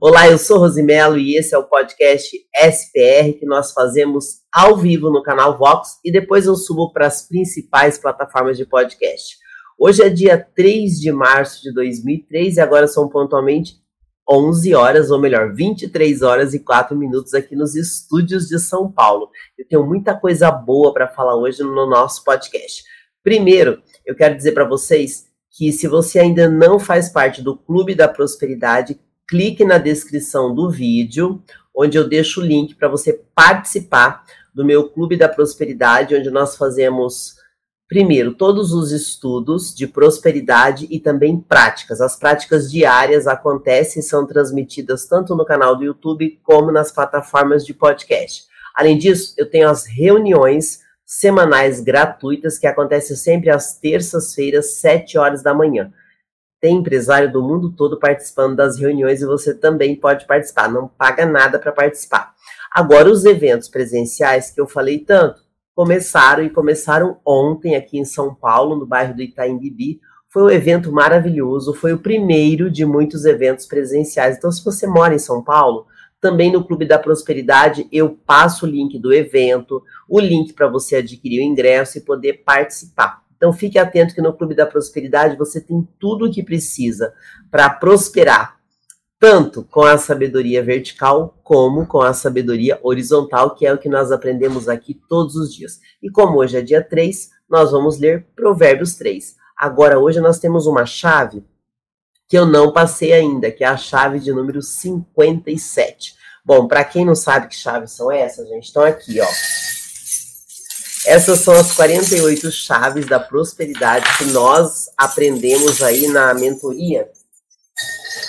Olá, eu sou Rosimelo e esse é o podcast SPR que nós fazemos ao vivo no canal Vox e depois eu subo para as principais plataformas de podcast. Hoje é dia 3 de março de 2003 e agora são pontualmente 11 horas, ou melhor, 23 horas e 4 minutos aqui nos estúdios de São Paulo. Eu tenho muita coisa boa para falar hoje no nosso podcast. Primeiro, eu quero dizer para vocês que se você ainda não faz parte do Clube da Prosperidade, clique na descrição do vídeo, onde eu deixo o link para você participar do meu Clube da Prosperidade, onde nós fazemos, primeiro, todos os estudos de prosperidade e também práticas. As práticas diárias acontecem e são transmitidas tanto no canal do YouTube como nas plataformas de podcast. Além disso, eu tenho as reuniões semanais gratuitas que acontecem sempre às terças-feiras, 7 horas da manhã. Tem empresário do mundo todo participando das reuniões e você também pode participar, não paga nada para participar. Agora, os eventos presenciais que eu falei tanto, começaram e começaram ontem aqui em São Paulo, no bairro do Itaim Bibi. Foi um evento maravilhoso, foi o primeiro de muitos eventos presenciais. Então, se você mora em São Paulo, também no Clube da Prosperidade eu passo o link do evento, o link para você adquirir o ingresso e poder participar. Então fique atento que no Clube da Prosperidade você tem tudo o que precisa para prosperar, tanto com a sabedoria vertical como com a sabedoria horizontal, que é o que nós aprendemos aqui todos os dias. E como hoje é dia 3, nós vamos ler Provérbios 3. Agora hoje nós temos uma chave que eu não passei ainda, que é a chave de número 57. Bom, para quem não sabe que chaves são essas, gente, estão aqui, ó. Essas são as 48 chaves da prosperidade que nós aprendemos aí na mentoria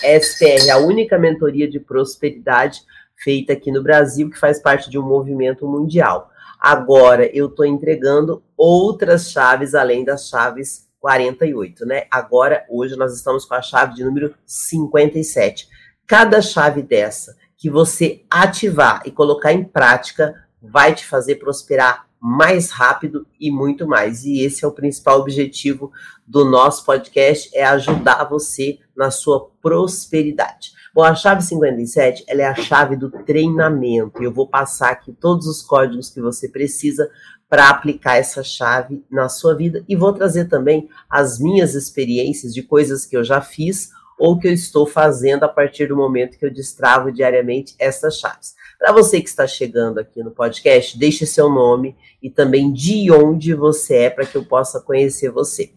SPR, a única mentoria de prosperidade feita aqui no Brasil, que faz parte de um movimento mundial. Agora eu estou entregando outras chaves além das chaves 48, né? Agora, hoje, nós estamos com a chave de número 57. Cada chave dessa que você ativar e colocar em prática vai te fazer prosperar mais rápido e muito mais. E esse é o principal objetivo do nosso podcast, é ajudar você na sua prosperidade. Bom, a chave 57, ela é a chave do treinamento. Eu vou passar aqui todos os códigos que você precisa para aplicar essa chave na sua vida e vou trazer também as minhas experiências de coisas que eu já fiz ou que eu estou fazendo a partir do momento que eu destravo diariamente essas chaves. Para você que está chegando aqui no podcast, deixe seu nome e também de onde você é para que eu possa conhecer você.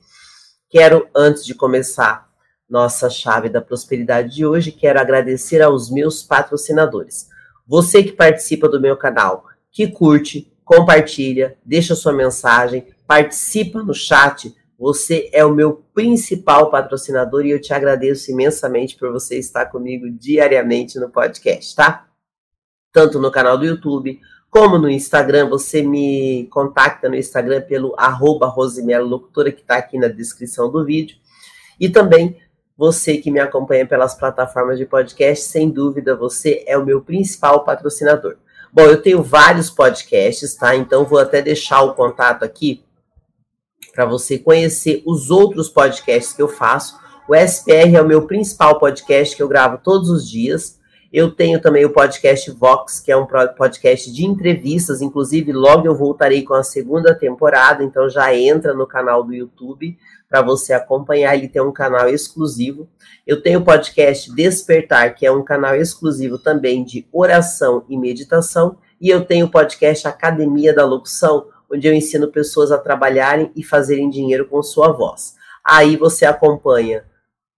Quero, antes de começar nossa chave da prosperidade de hoje, quero agradecer aos meus patrocinadores. Você que participa do meu canal, que curte, compartilha, deixa sua mensagem, participa no chat. Você é o meu principal patrocinador e eu te agradeço imensamente por você estar comigo diariamente no podcast, tá? tanto no canal do YouTube como no Instagram. Você me contacta no Instagram pelo arroba Rosimelo Locutora, que está aqui na descrição do vídeo. E também você que me acompanha pelas plataformas de podcast, sem dúvida, você é o meu principal patrocinador. Bom, eu tenho vários podcasts, tá? Então vou até deixar o contato aqui para você conhecer os outros podcasts que eu faço. O SPR é o meu principal podcast que eu gravo todos os dias. Eu tenho também o podcast Vox, que é um podcast de entrevistas, inclusive logo eu voltarei com a segunda temporada, então já entra no canal do YouTube para você acompanhar, ele tem um canal exclusivo. Eu tenho o podcast Despertar, que é um canal exclusivo também de oração e meditação, e eu tenho o podcast Academia da Locução, onde eu ensino pessoas a trabalharem e fazerem dinheiro com sua voz. Aí você acompanha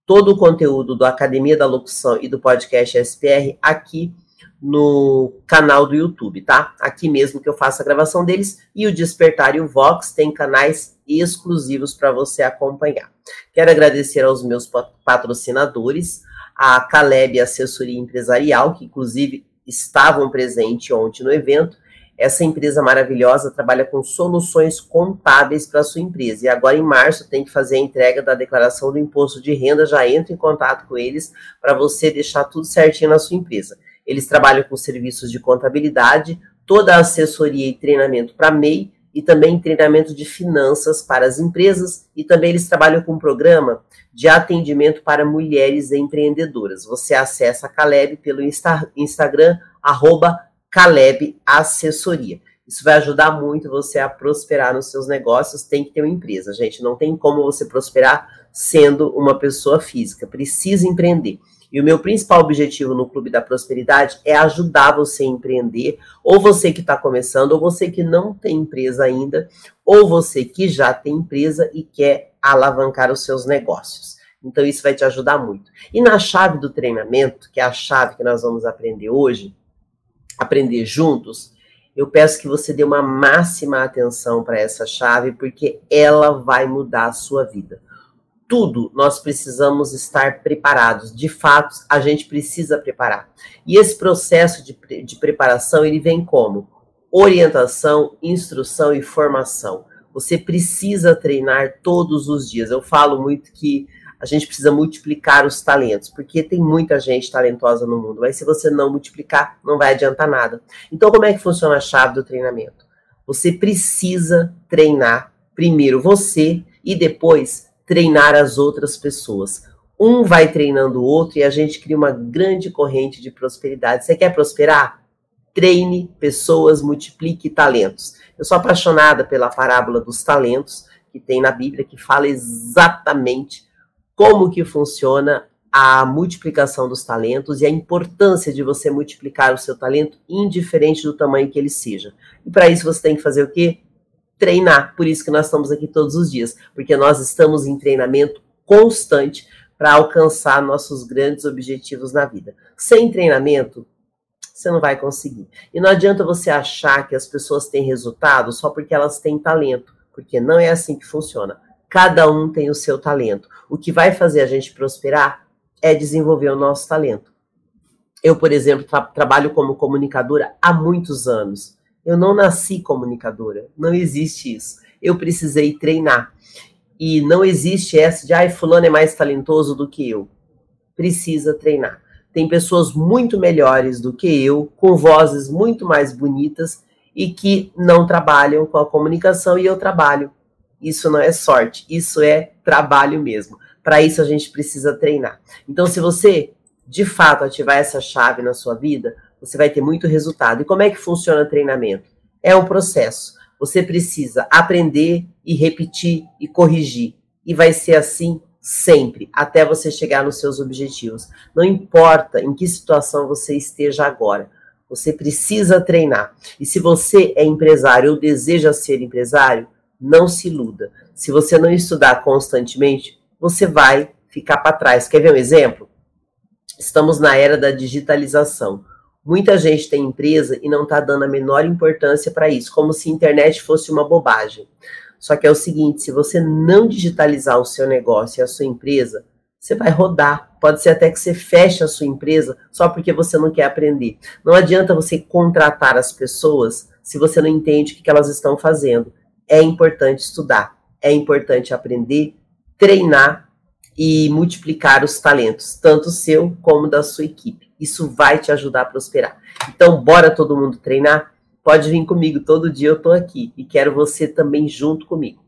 todo o conteúdo da Academia da Locução e do podcast SPR aqui no canal do YouTube, tá? Aqui mesmo que eu faço a gravação deles e o Despertar e o Vox tem canais exclusivos para você acompanhar. Quero agradecer aos meus patrocinadores, a Caleb Assessoria Empresarial, que inclusive estavam presentes ontem no evento, essa empresa maravilhosa trabalha com soluções contábeis para sua empresa. E agora, em março, tem que fazer a entrega da declaração do imposto de renda. Já entra em contato com eles para você deixar tudo certinho na sua empresa. Eles trabalham com serviços de contabilidade, toda a assessoria e treinamento para MEI e também treinamento de finanças para as empresas e também eles trabalham com um programa de atendimento para mulheres empreendedoras. Você acessa a Caleb pelo Insta, Instagram, arroba Caleb Assessoria. Isso vai ajudar muito você a prosperar nos seus negócios. Tem que ter uma empresa, gente. Não tem como você prosperar sendo uma pessoa física. Precisa empreender. E o meu principal objetivo no Clube da Prosperidade é ajudar você a empreender, ou você que está começando, ou você que não tem empresa ainda, ou você que já tem empresa e quer alavancar os seus negócios. Então, isso vai te ajudar muito. E na chave do treinamento, que é a chave que nós vamos aprender hoje, aprender juntos, eu peço que você dê uma máxima atenção para essa chave, porque ela vai mudar a sua vida tudo nós precisamos estar preparados. De fato, a gente precisa preparar. E esse processo de, de preparação, ele vem como? Orientação, instrução e formação. Você precisa treinar todos os dias. Eu falo muito que a gente precisa multiplicar os talentos, porque tem muita gente talentosa no mundo, mas se você não multiplicar, não vai adiantar nada. Então, como é que funciona a chave do treinamento? Você precisa treinar primeiro você e depois treinar as outras pessoas. Um vai treinando o outro e a gente cria uma grande corrente de prosperidade. Você quer prosperar? Treine pessoas, multiplique talentos. Eu sou apaixonada pela parábola dos talentos que tem na Bíblia, que fala exatamente como que funciona a multiplicação dos talentos e a importância de você multiplicar o seu talento, indiferente do tamanho que ele seja. E para isso você tem que fazer o quê? treinar. Por isso que nós estamos aqui todos os dias, porque nós estamos em treinamento constante para alcançar nossos grandes objetivos na vida. Sem treinamento, você não vai conseguir. E não adianta você achar que as pessoas têm resultado só porque elas têm talento, porque não é assim que funciona. Cada um tem o seu talento. O que vai fazer a gente prosperar é desenvolver o nosso talento. Eu, por exemplo, tra trabalho como comunicadora há muitos anos. Eu não nasci comunicadora, não existe isso. Eu precisei treinar. E não existe essa de, ai, fulano é mais talentoso do que eu. Precisa treinar. Tem pessoas muito melhores do que eu, com vozes muito mais bonitas e que não trabalham com a comunicação e eu trabalho. Isso não é sorte, isso é trabalho mesmo. Para isso a gente precisa treinar. Então, se você de fato ativar essa chave na sua vida, você vai ter muito resultado. E como é que funciona o treinamento? É um processo. Você precisa aprender e repetir e corrigir. E vai ser assim sempre, até você chegar nos seus objetivos. Não importa em que situação você esteja agora. Você precisa treinar. E se você é empresário ou deseja ser empresário, não se iluda. Se você não estudar constantemente, você vai ficar para trás. Quer ver um exemplo? Estamos na era da digitalização. Muita gente tem empresa e não está dando a menor importância para isso, como se a internet fosse uma bobagem. Só que é o seguinte: se você não digitalizar o seu negócio e a sua empresa, você vai rodar. Pode ser até que você feche a sua empresa só porque você não quer aprender. Não adianta você contratar as pessoas se você não entende o que elas estão fazendo. É importante estudar, é importante aprender, treinar e multiplicar os talentos, tanto seu como da sua equipe. Isso vai te ajudar a prosperar. Então, bora todo mundo treinar? Pode vir comigo, todo dia eu tô aqui e quero você também junto comigo.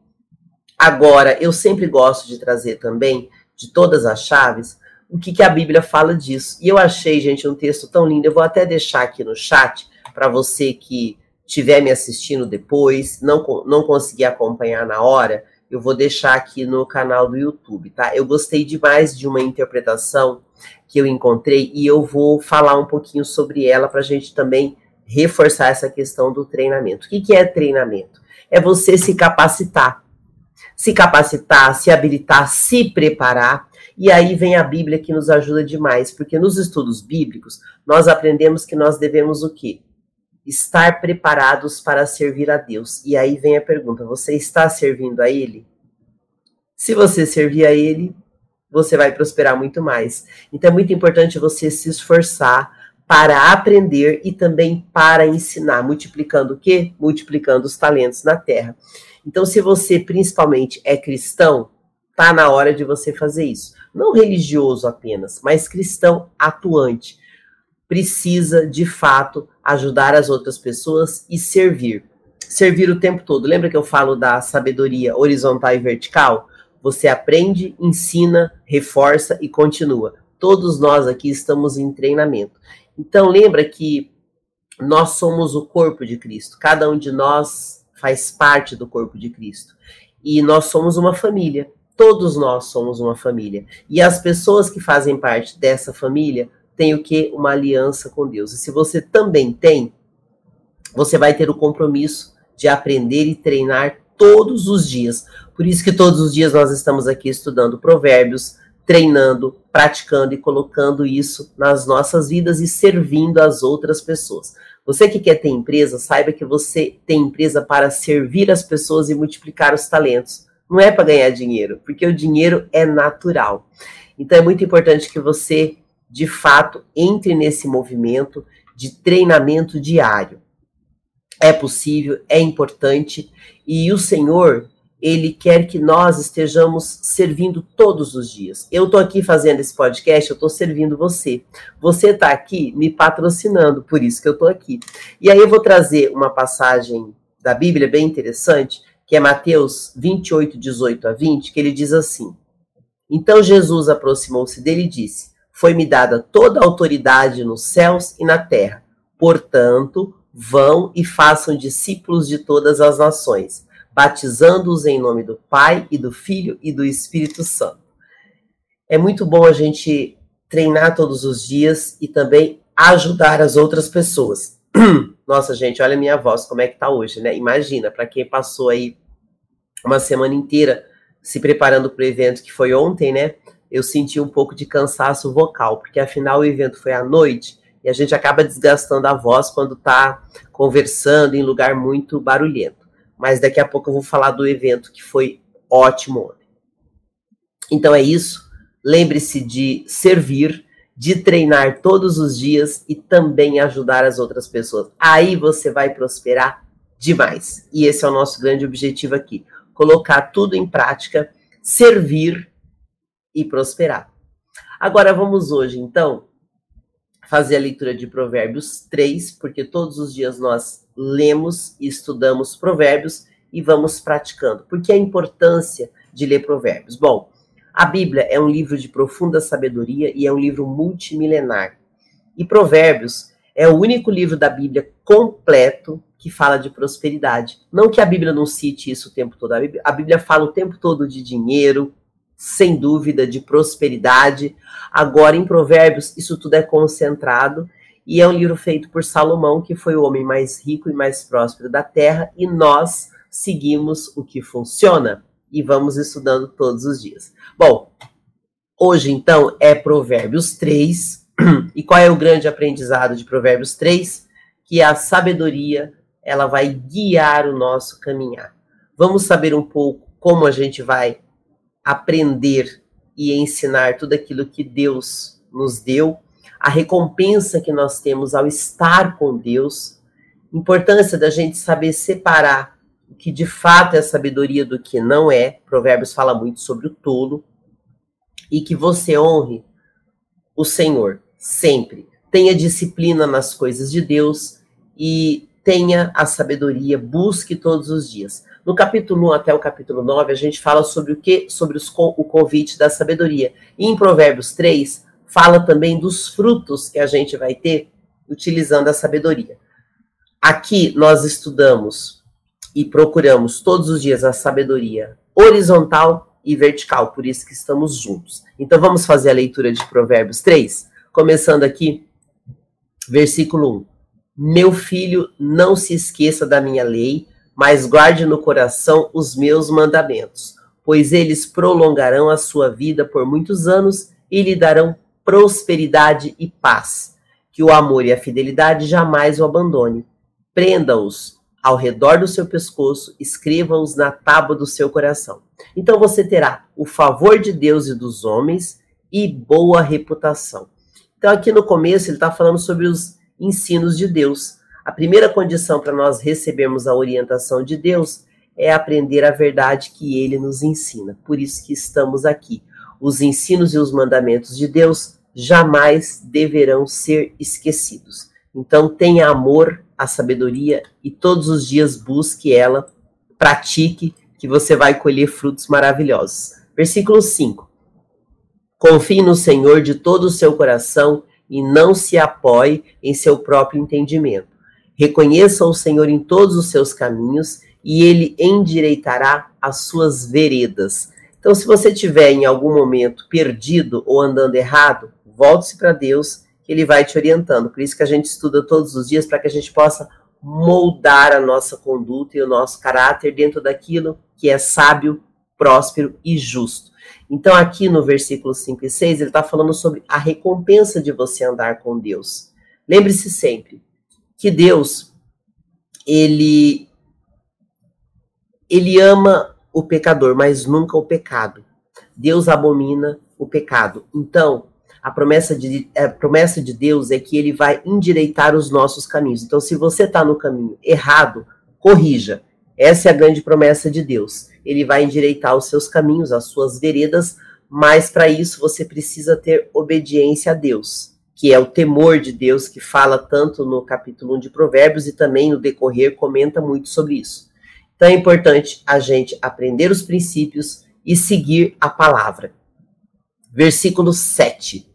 Agora, eu sempre gosto de trazer também, de todas as chaves, o que, que a Bíblia fala disso. E eu achei, gente, um texto tão lindo. Eu vou até deixar aqui no chat para você que estiver me assistindo depois, não, não conseguir acompanhar na hora, eu vou deixar aqui no canal do YouTube, tá? Eu gostei demais de uma interpretação que eu encontrei e eu vou falar um pouquinho sobre ela para a gente também reforçar essa questão do treinamento. O que, que é treinamento? É você se capacitar. Se capacitar, se habilitar, se preparar. E aí vem a Bíblia que nos ajuda demais, porque nos estudos bíblicos nós aprendemos que nós devemos o quê? Estar preparados para servir a Deus. E aí vem a pergunta: você está servindo a Ele? Se você servir a Ele, você vai prosperar muito mais. Então é muito importante você se esforçar para aprender e também para ensinar, multiplicando o quê? Multiplicando os talentos na terra. Então, se você principalmente é cristão, tá na hora de você fazer isso. Não religioso apenas, mas cristão atuante. Precisa, de fato, ajudar as outras pessoas e servir. servir o tempo todo. Lembra que eu falo da sabedoria horizontal e vertical? Você aprende, ensina, reforça e continua. Todos nós aqui estamos em treinamento. Então lembra que nós somos o corpo de Cristo. Cada um de nós faz parte do corpo de Cristo. E nós somos uma família. Todos nós somos uma família. E as pessoas que fazem parte dessa família têm o que? Uma aliança com Deus. E se você também tem, você vai ter o compromisso de aprender e treinar todos os dias. Por isso que todos os dias nós estamos aqui estudando provérbios, treinando, praticando e colocando isso nas nossas vidas e servindo as outras pessoas. Você que quer ter empresa, saiba que você tem empresa para servir as pessoas e multiplicar os talentos. Não é para ganhar dinheiro, porque o dinheiro é natural. Então é muito importante que você, de fato, entre nesse movimento de treinamento diário. É possível, é importante e o Senhor ele quer que nós estejamos servindo todos os dias. Eu estou aqui fazendo esse podcast, eu estou servindo você. Você está aqui me patrocinando, por isso que eu estou aqui. E aí eu vou trazer uma passagem da Bíblia bem interessante, que é Mateus 28, 18 a 20, que ele diz assim: Então Jesus aproximou-se dele e disse: Foi-me dada toda a autoridade nos céus e na terra. Portanto, vão e façam discípulos de todas as nações batizando-os em nome do Pai e do Filho e do Espírito Santo. É muito bom a gente treinar todos os dias e também ajudar as outras pessoas. Nossa, gente, olha a minha voz, como é que tá hoje, né? Imagina, para quem passou aí uma semana inteira se preparando para o evento que foi ontem, né? Eu senti um pouco de cansaço vocal, porque afinal o evento foi à noite e a gente acaba desgastando a voz quando tá conversando em lugar muito barulhento mas daqui a pouco eu vou falar do evento que foi ótimo. Então é isso. Lembre-se de servir, de treinar todos os dias e também ajudar as outras pessoas. Aí você vai prosperar demais. E esse é o nosso grande objetivo aqui: colocar tudo em prática, servir e prosperar. Agora vamos hoje, então, fazer a leitura de Provérbios 3, porque todos os dias nós lemos e estudamos Provérbios e vamos praticando. Por que a importância de ler Provérbios? Bom, a Bíblia é um livro de profunda sabedoria e é um livro multimilenar. E Provérbios é o único livro da Bíblia completo que fala de prosperidade. Não que a Bíblia não cite isso o tempo todo, a Bíblia, a Bíblia fala o tempo todo de dinheiro, sem dúvida, de prosperidade. Agora, em Provérbios, isso tudo é concentrado e é um livro feito por Salomão, que foi o homem mais rico e mais próspero da terra, e nós seguimos o que funciona e vamos estudando todos os dias. Bom, hoje então é Provérbios 3, e qual é o grande aprendizado de Provérbios 3? Que a sabedoria, ela vai guiar o nosso caminhar. Vamos saber um pouco como a gente vai aprender e ensinar tudo aquilo que Deus nos deu, a recompensa que nós temos ao estar com Deus, importância da gente saber separar o que de fato é sabedoria do que não é. Provérbios fala muito sobre o tolo e que você honre o Senhor sempre. Tenha disciplina nas coisas de Deus e tenha a sabedoria, busque todos os dias. No capítulo 1 até o capítulo 9, a gente fala sobre o que? Sobre os, o convite da sabedoria. E em Provérbios 3, fala também dos frutos que a gente vai ter utilizando a sabedoria. Aqui nós estudamos e procuramos todos os dias a sabedoria horizontal e vertical, por isso que estamos juntos. Então vamos fazer a leitura de Provérbios 3, começando aqui, versículo 1. Meu filho, não se esqueça da minha lei, mas guarde no coração os meus mandamentos, pois eles prolongarão a sua vida por muitos anos e lhe darão prosperidade e paz. Que o amor e a fidelidade jamais o abandone. Prenda-os ao redor do seu pescoço, escreva-os na tábua do seu coração. Então você terá o favor de Deus e dos homens e boa reputação. Então, aqui no começo, ele está falando sobre os ensinos de Deus. A primeira condição para nós recebermos a orientação de Deus é aprender a verdade que ele nos ensina. Por isso que estamos aqui. Os ensinos e os mandamentos de Deus jamais deverão ser esquecidos. Então tenha amor a sabedoria e todos os dias busque ela, pratique, que você vai colher frutos maravilhosos. Versículo 5. Confie no Senhor de todo o seu coração e não se apoie em seu próprio entendimento. Reconheça o Senhor em todos os seus caminhos e ele endireitará as suas veredas. Então, se você tiver em algum momento perdido ou andando errado, volte-se para Deus, que ele vai te orientando. Por isso que a gente estuda todos os dias para que a gente possa moldar a nossa conduta e o nosso caráter dentro daquilo que é sábio, próspero e justo. Então, aqui no versículo 5 e 6, ele está falando sobre a recompensa de você andar com Deus. Lembre-se sempre que Deus, ele, ele ama o pecador, mas nunca o pecado. Deus abomina o pecado. Então, a promessa de, a promessa de Deus é que ele vai endireitar os nossos caminhos. Então, se você está no caminho errado, corrija. Essa é a grande promessa de Deus. Ele vai endireitar os seus caminhos, as suas veredas, mas para isso você precisa ter obediência a Deus, que é o temor de Deus, que fala tanto no capítulo 1 de Provérbios e também no decorrer comenta muito sobre isso. Então é importante a gente aprender os princípios e seguir a palavra. Versículo 7.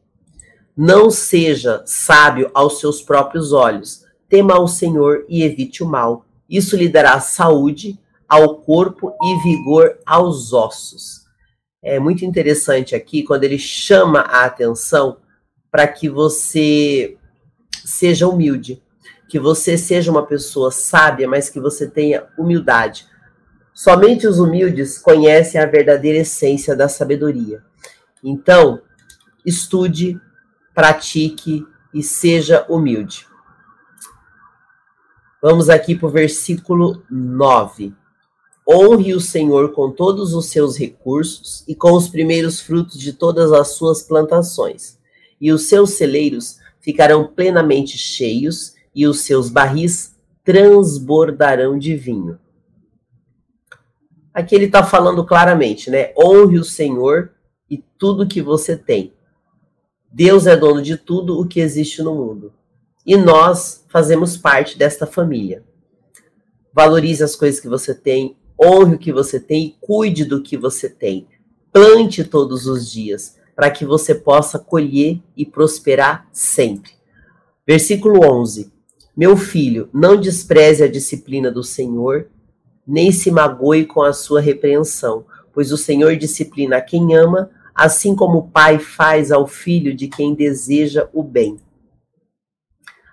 Não seja sábio aos seus próprios olhos, tema ao Senhor e evite o mal isso lhe dará saúde ao corpo e vigor aos ossos. É muito interessante aqui quando ele chama a atenção para que você seja humilde, que você seja uma pessoa sábia, mas que você tenha humildade. Somente os humildes conhecem a verdadeira essência da sabedoria. Então, estude, pratique e seja humilde. Vamos aqui para o versículo 9. Honre o Senhor com todos os seus recursos e com os primeiros frutos de todas as suas plantações, e os seus celeiros ficarão plenamente cheios, e os seus barris transbordarão de vinho. Aqui ele está falando claramente, né? Honre o Senhor e tudo que você tem. Deus é dono de tudo o que existe no mundo. E nós fazemos parte desta família. Valorize as coisas que você tem, honre o que você tem e cuide do que você tem. Plante todos os dias para que você possa colher e prosperar sempre. Versículo 11. Meu filho, não despreze a disciplina do Senhor, nem se magoe com a sua repreensão, pois o Senhor disciplina a quem ama, assim como o pai faz ao filho de quem deseja o bem.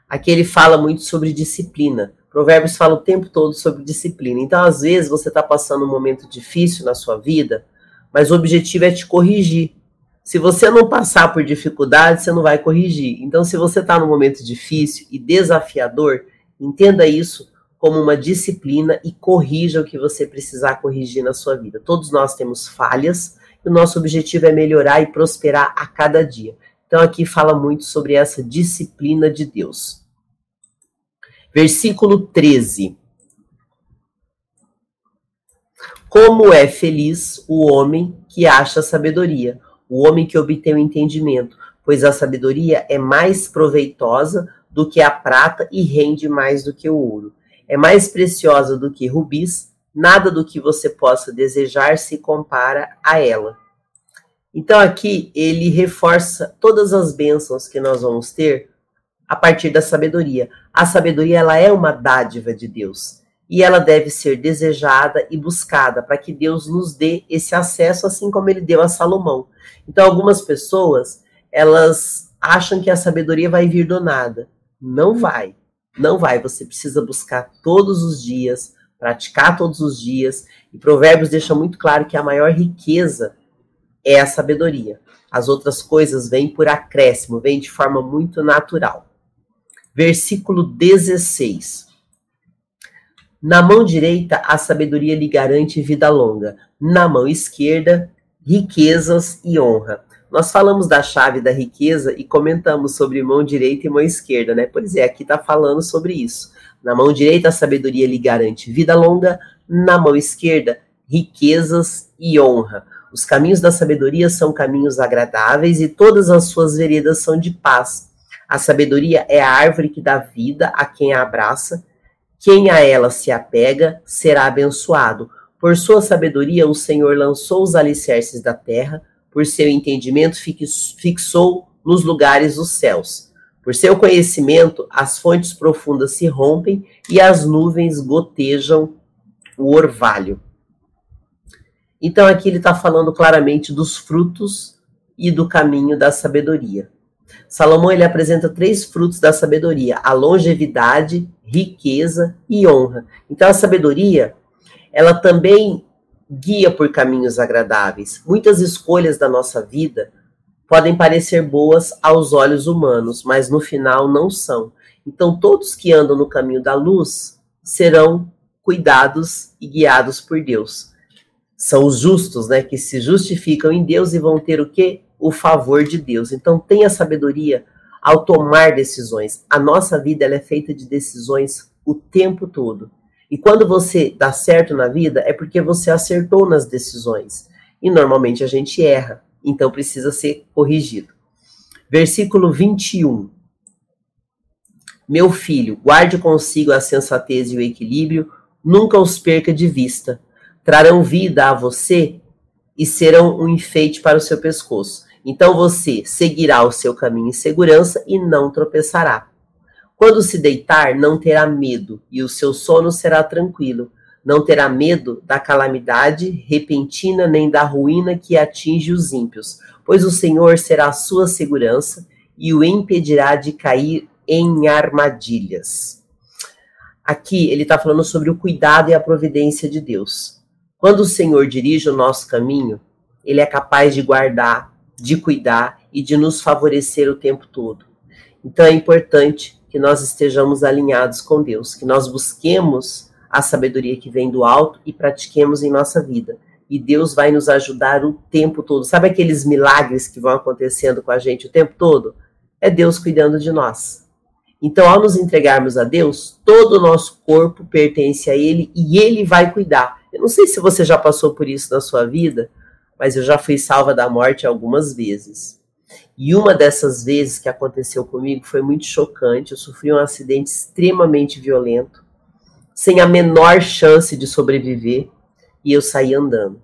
Aqui ele fala muito sobre disciplina. Provérbios fala o tempo todo sobre disciplina. Então, às vezes, você está passando um momento difícil na sua vida, mas o objetivo é te corrigir. Se você não passar por dificuldade, você não vai corrigir. Então, se você está num momento difícil e desafiador, entenda isso como uma disciplina e corrija o que você precisar corrigir na sua vida. Todos nós temos falhas e o nosso objetivo é melhorar e prosperar a cada dia. Então, aqui fala muito sobre essa disciplina de Deus. Versículo 13. Como é feliz o homem que acha sabedoria, o homem que obtém o entendimento, pois a sabedoria é mais proveitosa do que a prata e rende mais do que o ouro. É mais preciosa do que rubis, nada do que você possa desejar se compara a ela. Então aqui ele reforça todas as bênçãos que nós vamos ter a partir da sabedoria. A sabedoria ela é uma dádiva de Deus e ela deve ser desejada e buscada para que Deus nos dê esse acesso assim como ele deu a Salomão. Então algumas pessoas, elas acham que a sabedoria vai vir do nada. Não vai. Não vai, você precisa buscar todos os dias, praticar todos os dias. E Provérbios deixa muito claro que a maior riqueza é a sabedoria. As outras coisas vêm por acréscimo, vêm de forma muito natural. Versículo 16. Na mão direita, a sabedoria lhe garante vida longa. Na mão esquerda, riquezas e honra. Nós falamos da chave da riqueza e comentamos sobre mão direita e mão esquerda, né? Pois é, aqui está falando sobre isso. Na mão direita, a sabedoria lhe garante vida longa. Na mão esquerda, riquezas e honra. Os caminhos da sabedoria são caminhos agradáveis e todas as suas veredas são de paz. A sabedoria é a árvore que dá vida a quem a abraça Quem a ela se apega será abençoado. Por sua sabedoria, o Senhor lançou os alicerces da terra, por seu entendimento, fixou nos lugares dos céus. Por seu conhecimento, as fontes profundas se rompem e as nuvens gotejam o orvalho. Então, aqui ele está falando claramente dos frutos e do caminho da sabedoria. Salomão ele apresenta três frutos da sabedoria: a longevidade, riqueza e honra. Então, a sabedoria ela também guia por caminhos agradáveis. Muitas escolhas da nossa vida podem parecer boas aos olhos humanos, mas no final não são. Então, todos que andam no caminho da luz serão cuidados e guiados por Deus. São os justos, né, que se justificam em Deus e vão ter o quê? O favor de Deus. Então, tenha sabedoria ao tomar decisões. A nossa vida ela é feita de decisões o tempo todo. E quando você dá certo na vida, é porque você acertou nas decisões. E normalmente a gente erra, então precisa ser corrigido. Versículo 21. Meu filho, guarde consigo a sensatez e o equilíbrio, nunca os perca de vista. Trarão vida a você e serão um enfeite para o seu pescoço. Então você seguirá o seu caminho em segurança e não tropeçará. Quando se deitar, não terá medo, e o seu sono será tranquilo. Não terá medo da calamidade repentina, nem da ruína que atinge os ímpios, pois o Senhor será a sua segurança e o impedirá de cair em armadilhas. Aqui ele está falando sobre o cuidado e a providência de Deus. Quando o Senhor dirige o nosso caminho, ele é capaz de guardar, de cuidar e de nos favorecer o tempo todo. Então é importante que nós estejamos alinhados com Deus, que nós busquemos a sabedoria que vem do alto e pratiquemos em nossa vida. E Deus vai nos ajudar o tempo todo. Sabe aqueles milagres que vão acontecendo com a gente o tempo todo? É Deus cuidando de nós. Então, ao nos entregarmos a Deus, todo o nosso corpo pertence a Ele e Ele vai cuidar. Eu não sei se você já passou por isso na sua vida, mas eu já fui salva da morte algumas vezes. E uma dessas vezes que aconteceu comigo foi muito chocante. Eu sofri um acidente extremamente violento, sem a menor chance de sobreviver, e eu saí andando.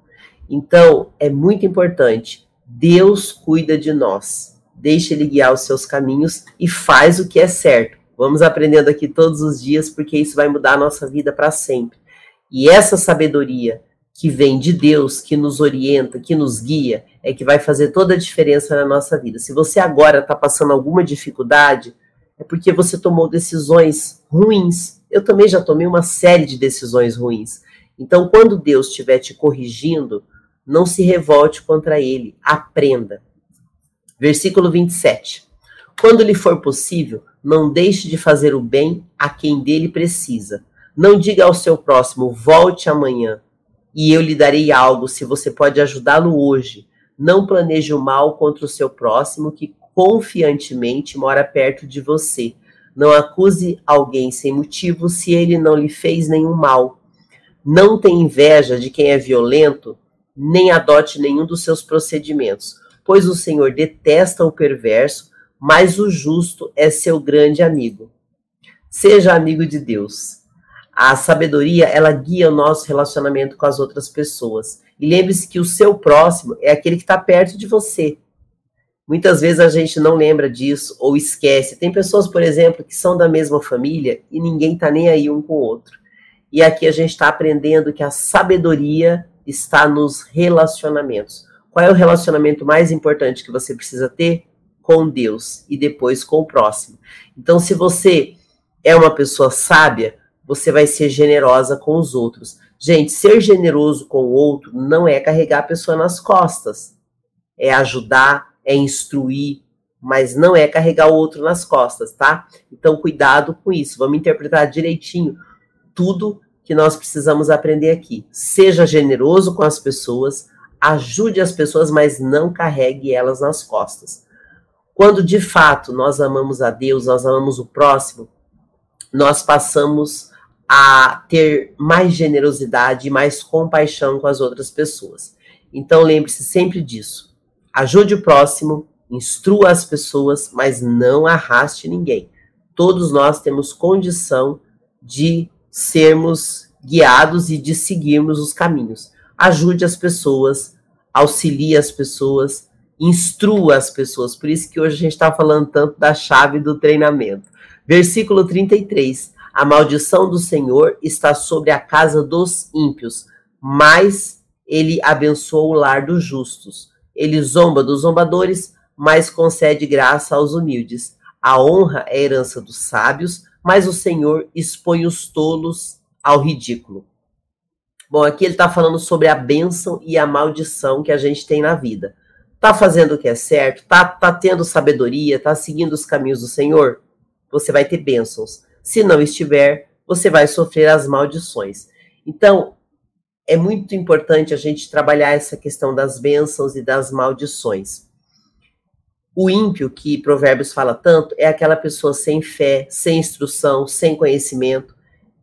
Então, é muito importante. Deus cuida de nós. Deixe ele guiar os seus caminhos e faz o que é certo. Vamos aprendendo aqui todos os dias, porque isso vai mudar a nossa vida para sempre. E essa sabedoria que vem de Deus, que nos orienta, que nos guia, é que vai fazer toda a diferença na nossa vida. Se você agora está passando alguma dificuldade, é porque você tomou decisões ruins. Eu também já tomei uma série de decisões ruins. Então, quando Deus estiver te corrigindo, não se revolte contra ele, aprenda. Versículo 27. Quando lhe for possível, não deixe de fazer o bem a quem dele precisa. Não diga ao seu próximo, volte amanhã e eu lhe darei algo se você pode ajudá-lo hoje. Não planeje o mal contra o seu próximo que confiantemente mora perto de você. Não acuse alguém sem motivo se ele não lhe fez nenhum mal. Não tenha inveja de quem é violento, nem adote nenhum dos seus procedimentos, pois o Senhor detesta o perverso, mas o justo é seu grande amigo. Seja amigo de Deus. A sabedoria, ela guia o nosso relacionamento com as outras pessoas. E lembre-se que o seu próximo é aquele que está perto de você. Muitas vezes a gente não lembra disso ou esquece. Tem pessoas, por exemplo, que são da mesma família e ninguém está nem aí um com o outro. E aqui a gente está aprendendo que a sabedoria está nos relacionamentos. Qual é o relacionamento mais importante que você precisa ter? Com Deus e depois com o próximo. Então, se você é uma pessoa sábia, você vai ser generosa com os outros. Gente, ser generoso com o outro não é carregar a pessoa nas costas. É ajudar, é instruir, mas não é carregar o outro nas costas, tá? Então, cuidado com isso. Vamos interpretar direitinho tudo que nós precisamos aprender aqui. Seja generoso com as pessoas, ajude as pessoas, mas não carregue elas nas costas. Quando de fato nós amamos a Deus, nós amamos o próximo, nós passamos a ter mais generosidade e mais compaixão com as outras pessoas. Então lembre-se sempre disso. Ajude o próximo, instrua as pessoas, mas não arraste ninguém. Todos nós temos condição de sermos guiados e de seguirmos os caminhos. Ajude as pessoas, auxilie as pessoas, instrua as pessoas. Por isso que hoje a gente está falando tanto da chave do treinamento. Versículo 33. A maldição do Senhor está sobre a casa dos ímpios, mas ele abençoa o lar dos justos. Ele zomba dos zombadores, mas concede graça aos humildes. A honra é herança dos sábios, mas o Senhor expõe os tolos ao ridículo. Bom, aqui ele está falando sobre a bênção e a maldição que a gente tem na vida. Tá fazendo o que é certo? Tá, tá tendo sabedoria? Tá seguindo os caminhos do Senhor? Você vai ter bênçãos. Se não estiver, você vai sofrer as maldições. Então, é muito importante a gente trabalhar essa questão das bênçãos e das maldições. O ímpio, que Provérbios fala tanto, é aquela pessoa sem fé, sem instrução, sem conhecimento,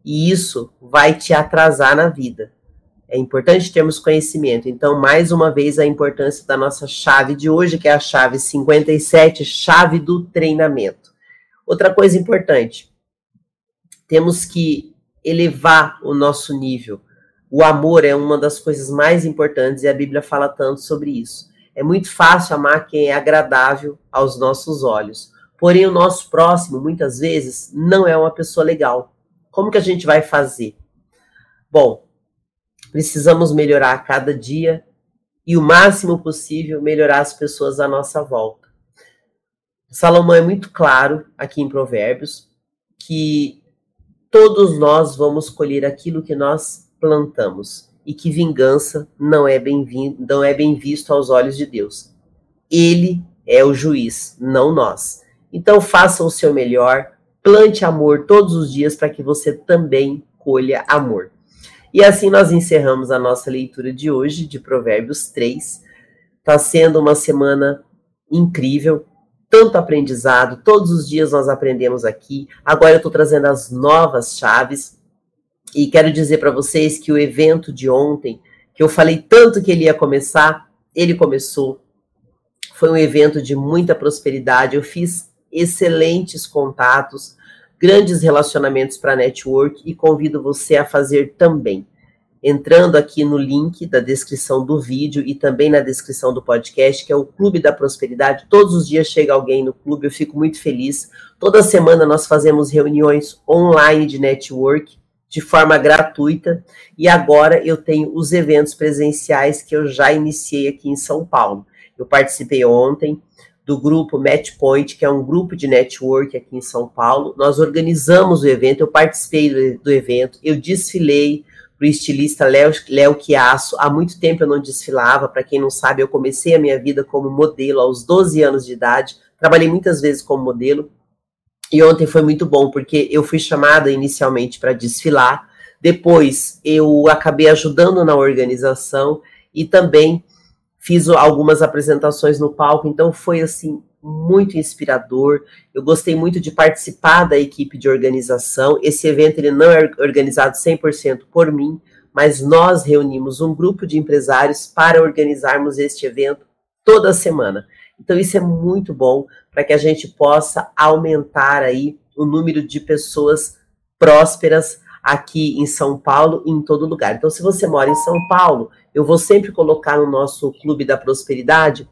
e isso vai te atrasar na vida. É importante termos conhecimento. Então, mais uma vez, a importância da nossa chave de hoje, que é a chave 57, chave do treinamento. Outra coisa importante, temos que elevar o nosso nível. O amor é uma das coisas mais importantes e a Bíblia fala tanto sobre isso. É muito fácil amar quem é agradável aos nossos olhos. Porém, o nosso próximo, muitas vezes, não é uma pessoa legal. Como que a gente vai fazer? Bom, precisamos melhorar a cada dia e o máximo possível melhorar as pessoas à nossa volta. Salomão é muito claro aqui em Provérbios que todos nós vamos colher aquilo que nós plantamos e que vingança não é bem não é bem visto aos olhos de Deus. Ele é o juiz, não nós. Então faça o seu melhor, plante amor todos os dias para que você também colha amor. E assim nós encerramos a nossa leitura de hoje, de Provérbios 3. Está sendo uma semana incrível, tanto aprendizado, todos os dias nós aprendemos aqui. Agora eu estou trazendo as novas chaves e quero dizer para vocês que o evento de ontem, que eu falei tanto que ele ia começar, ele começou. Foi um evento de muita prosperidade. Eu fiz excelentes contatos grandes relacionamentos para network e convido você a fazer também. Entrando aqui no link da descrição do vídeo e também na descrição do podcast, que é o Clube da Prosperidade. Todos os dias chega alguém no clube, eu fico muito feliz. Toda semana nós fazemos reuniões online de network de forma gratuita e agora eu tenho os eventos presenciais que eu já iniciei aqui em São Paulo. Eu participei ontem, do grupo Matchpoint, que é um grupo de network aqui em São Paulo. Nós organizamos o evento, eu participei do, evento, eu desfilei para o estilista Léo, Léo Chiasso. Há muito tempo eu não desfilava, para quem não sabe, eu comecei a minha vida como modelo aos 12 anos de idade, trabalhei muitas vezes como modelo. E ontem foi muito bom, porque eu fui chamada inicialmente para desfilar, depois eu acabei ajudando na organização e também fiz algumas apresentações no palco, então foi assim muito inspirador. Eu gostei muito de participar da equipe de organização. Esse evento ele não é organizado 100% por mim, mas nós reunimos um grupo de empresários para organizarmos este evento toda semana. Então isso é muito bom para que a gente possa aumentar aí o número de pessoas prósperas aqui em São Paulo e em todo lugar. Então, se você mora em São Paulo, eu vou sempre colocar no nosso Clube da Prosperidade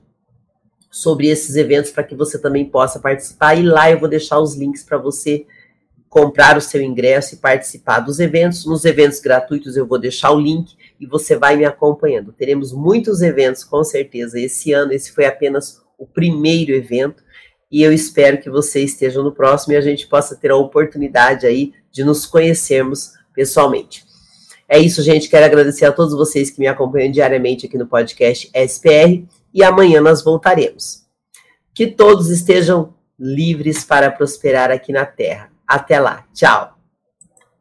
sobre esses eventos para que você também possa participar. E lá eu vou deixar os links para você comprar o seu ingresso e participar dos eventos. Nos eventos gratuitos eu vou deixar o link e você vai me acompanhando. Teremos muitos eventos, com certeza. Esse ano, esse foi apenas o primeiro evento e eu espero que você esteja no próximo e a gente possa ter a oportunidade aí de nos conhecermos pessoalmente. É isso, gente. Quero agradecer a todos vocês que me acompanham diariamente aqui no podcast SPR e amanhã nós voltaremos. Que todos estejam livres para prosperar aqui na Terra. Até lá. Tchau.